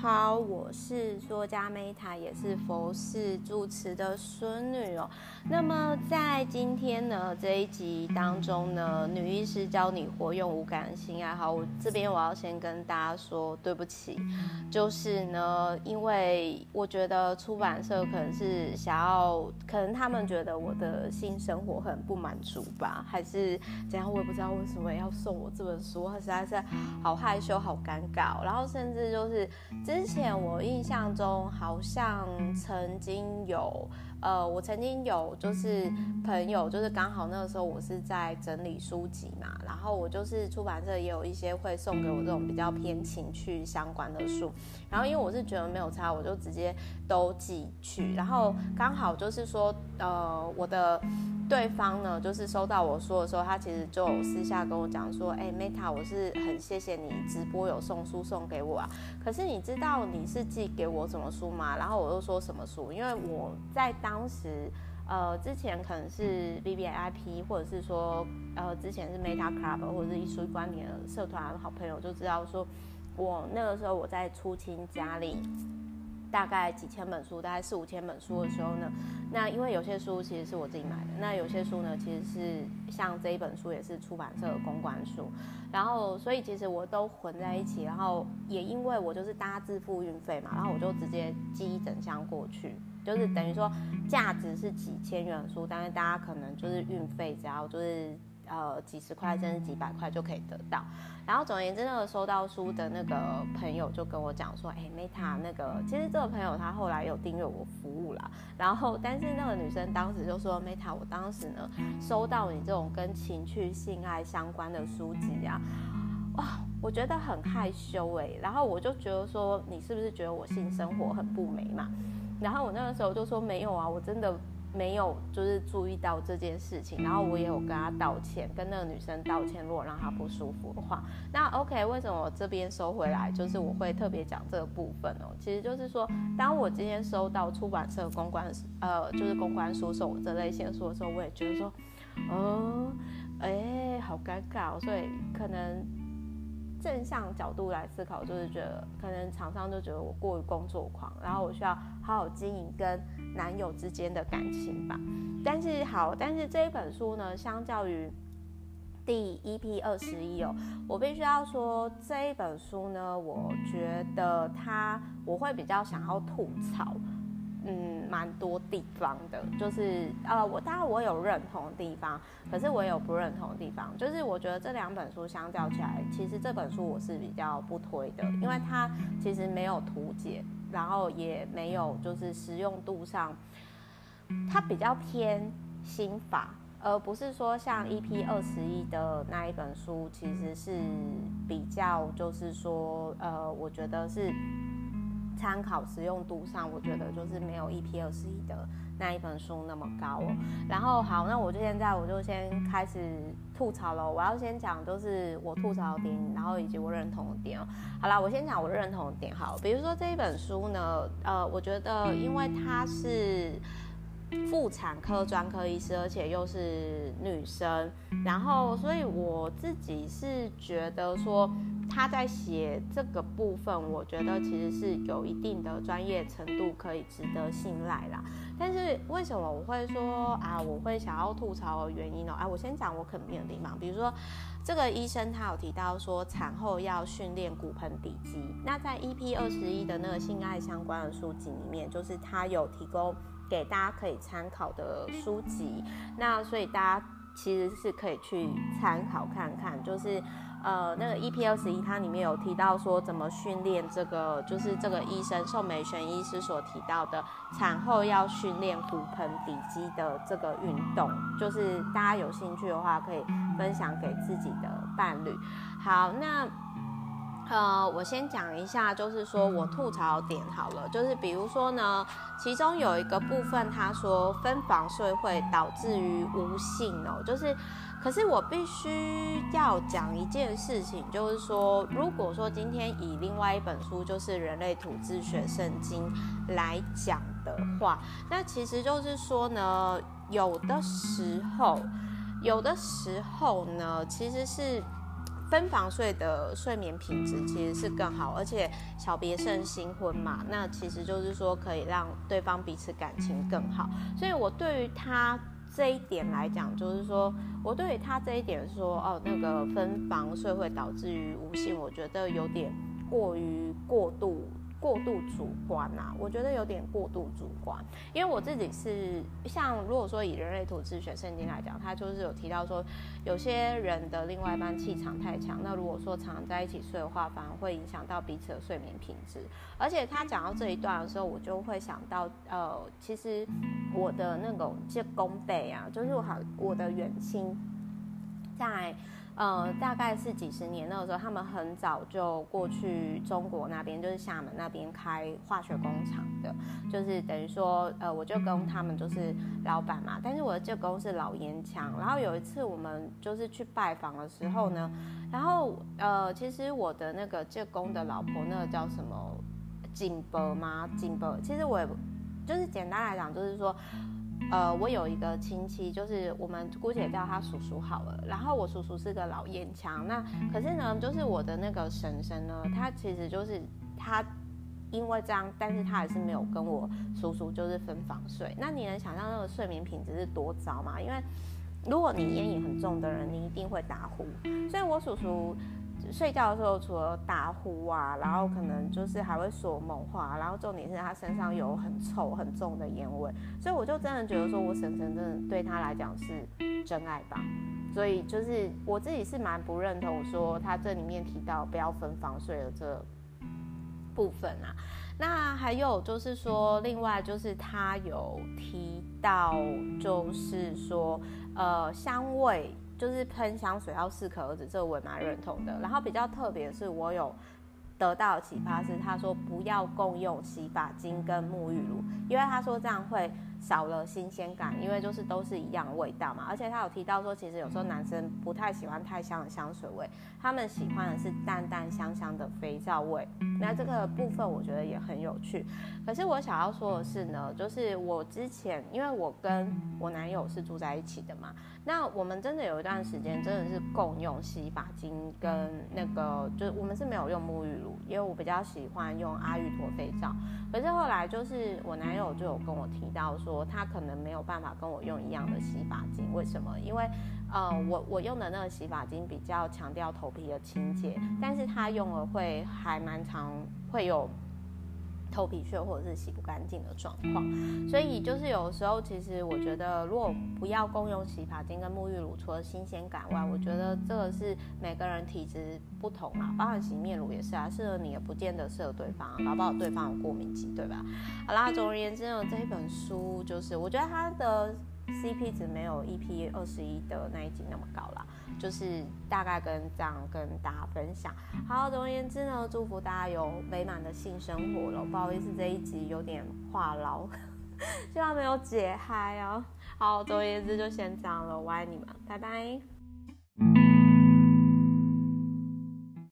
好，我是作家 Meta，也是佛寺住持的孙女哦。那么在今天呢这一集当中呢，女医师教你活用无感性爱。好，我这边我要先跟大家说对不起，就是呢，因为我觉得出版社可能是想要，可能他们觉得我的性生活很不满足吧，还是怎样，我也不知道为什么要送我这本书，我实在是好害羞，好尴尬。然后甚至就是。之前我印象中好像曾经有，呃，我曾经有就是朋友，就是刚好那个时候我是在整理书籍嘛，然后我就是出版社也有一些会送给我这种比较偏情趣相关的书，然后因为我是觉得没有差，我就直接都寄去，然后刚好就是说，呃，我的。对方呢，就是收到我说的时候，他其实就私下跟我讲说：“哎，Meta，我是很谢谢你直播有送书送给我啊。可是你知道你是寄给我什么书吗？”然后我又说什么书，因为我在当时，呃，之前可能是 VVIP，或者是说，呃，之前是 Meta Club，或者是艺术观点的社团好朋友就知道说，我那个时候我在出清家里。大概几千本书，大概四五千本书的时候呢，那因为有些书其实是我自己买的，那有些书呢其实是像这一本书也是出版社的公关书，然后所以其实我都混在一起，然后也因为我就是大家自付运费嘛，然后我就直接寄一整箱过去，就是等于说价值是几千元的书，但是大家可能就是运费只要就是。呃，几十块甚至几百块就可以得到。然后总而言之，那个收到书的那个朋友就跟我讲说：“哎，Meta，那个其实这个朋友他后来有订阅我服务啦。然后，但是那个女生当时就说：Meta，我当时呢收到你这种跟情趣性爱相关的书籍啊，哇，我觉得很害羞哎。然后我就觉得说，你是不是觉得我性生活很不美嘛？然后我那个时候就说没有啊，我真的。”没有，就是注意到这件事情，然后我也有跟他道歉，跟那个女生道歉，如果让她不舒服的话，那 OK，为什么我这边收回来？就是我会特别讲这个部分哦，其实就是说，当我今天收到出版社公关，呃，就是公关书送我这类型书的时候，我也觉得说，哦，哎，好尴尬哦，所以可能。正向角度来思考，就是觉得可能厂商就觉得我过于工作狂，然后我需要好好经营跟男友之间的感情吧。但是好，但是这一本书呢，相较于第一批二十一哦，我必须要说这一本书呢，我觉得它我会比较想要吐槽。嗯，蛮多地方的，就是呃，我当然我有认同的地方，可是我有不认同的地方。就是我觉得这两本书相较起来，其实这本书我是比较不推的，因为它其实没有图解，然后也没有就是实用度上，它比较偏心法，而不是说像 EP 二十一的那一本书，其实是比较就是说呃，我觉得是。参考实用度上，我觉得就是没有 EP 二十一的那一本书那么高哦。然后好，那我就现在我就先开始吐槽了。我要先讲就是我吐槽的点，然后以及我认同的点哦。好啦，我先讲我认同的点好。比如说这一本书呢，呃，我觉得因为它是。妇产科专科医师，而且又是女生，然后，所以我自己是觉得说，她在写这个部分，我觉得其实是有一定的专业程度，可以值得信赖啦。但是为什么我会说啊，我会想要吐槽的原因呢？啊，我先讲我肯定的地方，比如说这个医生他有提到说，产后要训练骨盆底肌。那在 EP 二十一的那个性爱相关的书籍里面，就是他有提供。给大家可以参考的书籍，那所以大家其实是可以去参考看看，就是呃那个 EP 二十一它里面有提到说怎么训练这个，就是这个医生宋美璇医师所提到的产后要训练骨盆底肌的这个运动，就是大家有兴趣的话可以分享给自己的伴侣。好，那。呃，我先讲一下，就是说我吐槽点好了，就是比如说呢，其中有一个部分，他说分房睡会导致于无性哦，就是，可是我必须要讲一件事情，就是说，如果说今天以另外一本书，就是《人类土质学圣经》来讲的话，那其实就是说呢，有的时候，有的时候呢，其实是。分房睡的睡眠品质其实是更好，而且小别胜新婚嘛，那其实就是说可以让对方彼此感情更好。所以我对于他这一点来讲，就是说我对于他这一点说，哦，那个分房睡会导致于无性，我觉得有点过于过度。度主观啊，我觉得有点过度主观，因为我自己是像如果说以人类图自学圣经来讲，他就是有提到说，有些人的另外一半气场太强，那如果说常常在一起睡的话，反而会影响到彼此的睡眠品质。而且他讲到这一段的时候，我就会想到，呃，其实我的那种这宫背啊，就是我好我的远亲在。呃，大概是几十年那个时候，他们很早就过去中国那边，就是厦门那边开化学工厂的，就是等于说，呃，我就跟他们就是老板嘛。但是我的舅公是老烟枪，然后有一次我们就是去拜访的时候呢，然后呃，其实我的那个舅公的老婆，那个叫什么景伯吗？景伯，其实我也就是简单来讲，就是说。呃，我有一个亲戚，就是我们姑且叫他叔叔好了。然后我叔叔是个老烟枪，那可是呢，就是我的那个婶婶呢，他其实就是他因为这样，但是他还是没有跟我叔叔就是分房睡。那你能想象那个睡眠品质是多糟吗？因为如果你烟瘾很重的人，你一定会打呼。所以我叔叔。睡觉的时候，除了打呼啊，然后可能就是还会说梦话，然后重点是他身上有很臭很重的烟味，所以我就真的觉得说，我婶婶真的对他来讲是真爱吧。所以就是我自己是蛮不认同说他这里面提到不要分房睡的这部分啊。那还有就是说，另外就是他有提到，就是说呃香味。就是喷香水要适可而止，这个我也蛮认同的。然后比较特别的是，我有得到的启发是，他说不要共用洗发精跟沐浴乳，因为他说这样会。少了新鲜感，因为就是都是一样味道嘛。而且他有提到说，其实有时候男生不太喜欢太香的香水味，他们喜欢的是淡淡香香的肥皂味。那这个部分我觉得也很有趣。可是我想要说的是呢，就是我之前因为我跟我男友是住在一起的嘛，那我们真的有一段时间真的是共用洗发精跟那个，就是我们是没有用沐浴露，因为我比较喜欢用阿育陀肥皂。可是后来就是我男友就有跟我提到说。说他可能没有办法跟我用一样的洗发精，为什么？因为，呃，我我用的那个洗发精比较强调头皮的清洁，但是他用了会还蛮常会有。头皮屑或者是洗不干净的状况，所以就是有时候，其实我觉得，如果不要共用洗发精跟沐浴乳，除了新鲜感外，我觉得这个是每个人体质不同嘛，包含洗面乳也是啊，适合你也不见得适合对方，搞不好对方有过敏肌，对吧？好啦，总而言之呢，这一本书就是我觉得它的 CP 值没有 EP 二十一的那一集那么高了。就是大概跟这样跟大家分享。好，总而言之呢，祝福大家有美满的性生活了。不好意思，这一集有点话唠，希望没有解嗨哦。好，总而言之就先这样了，我爱你们，拜拜。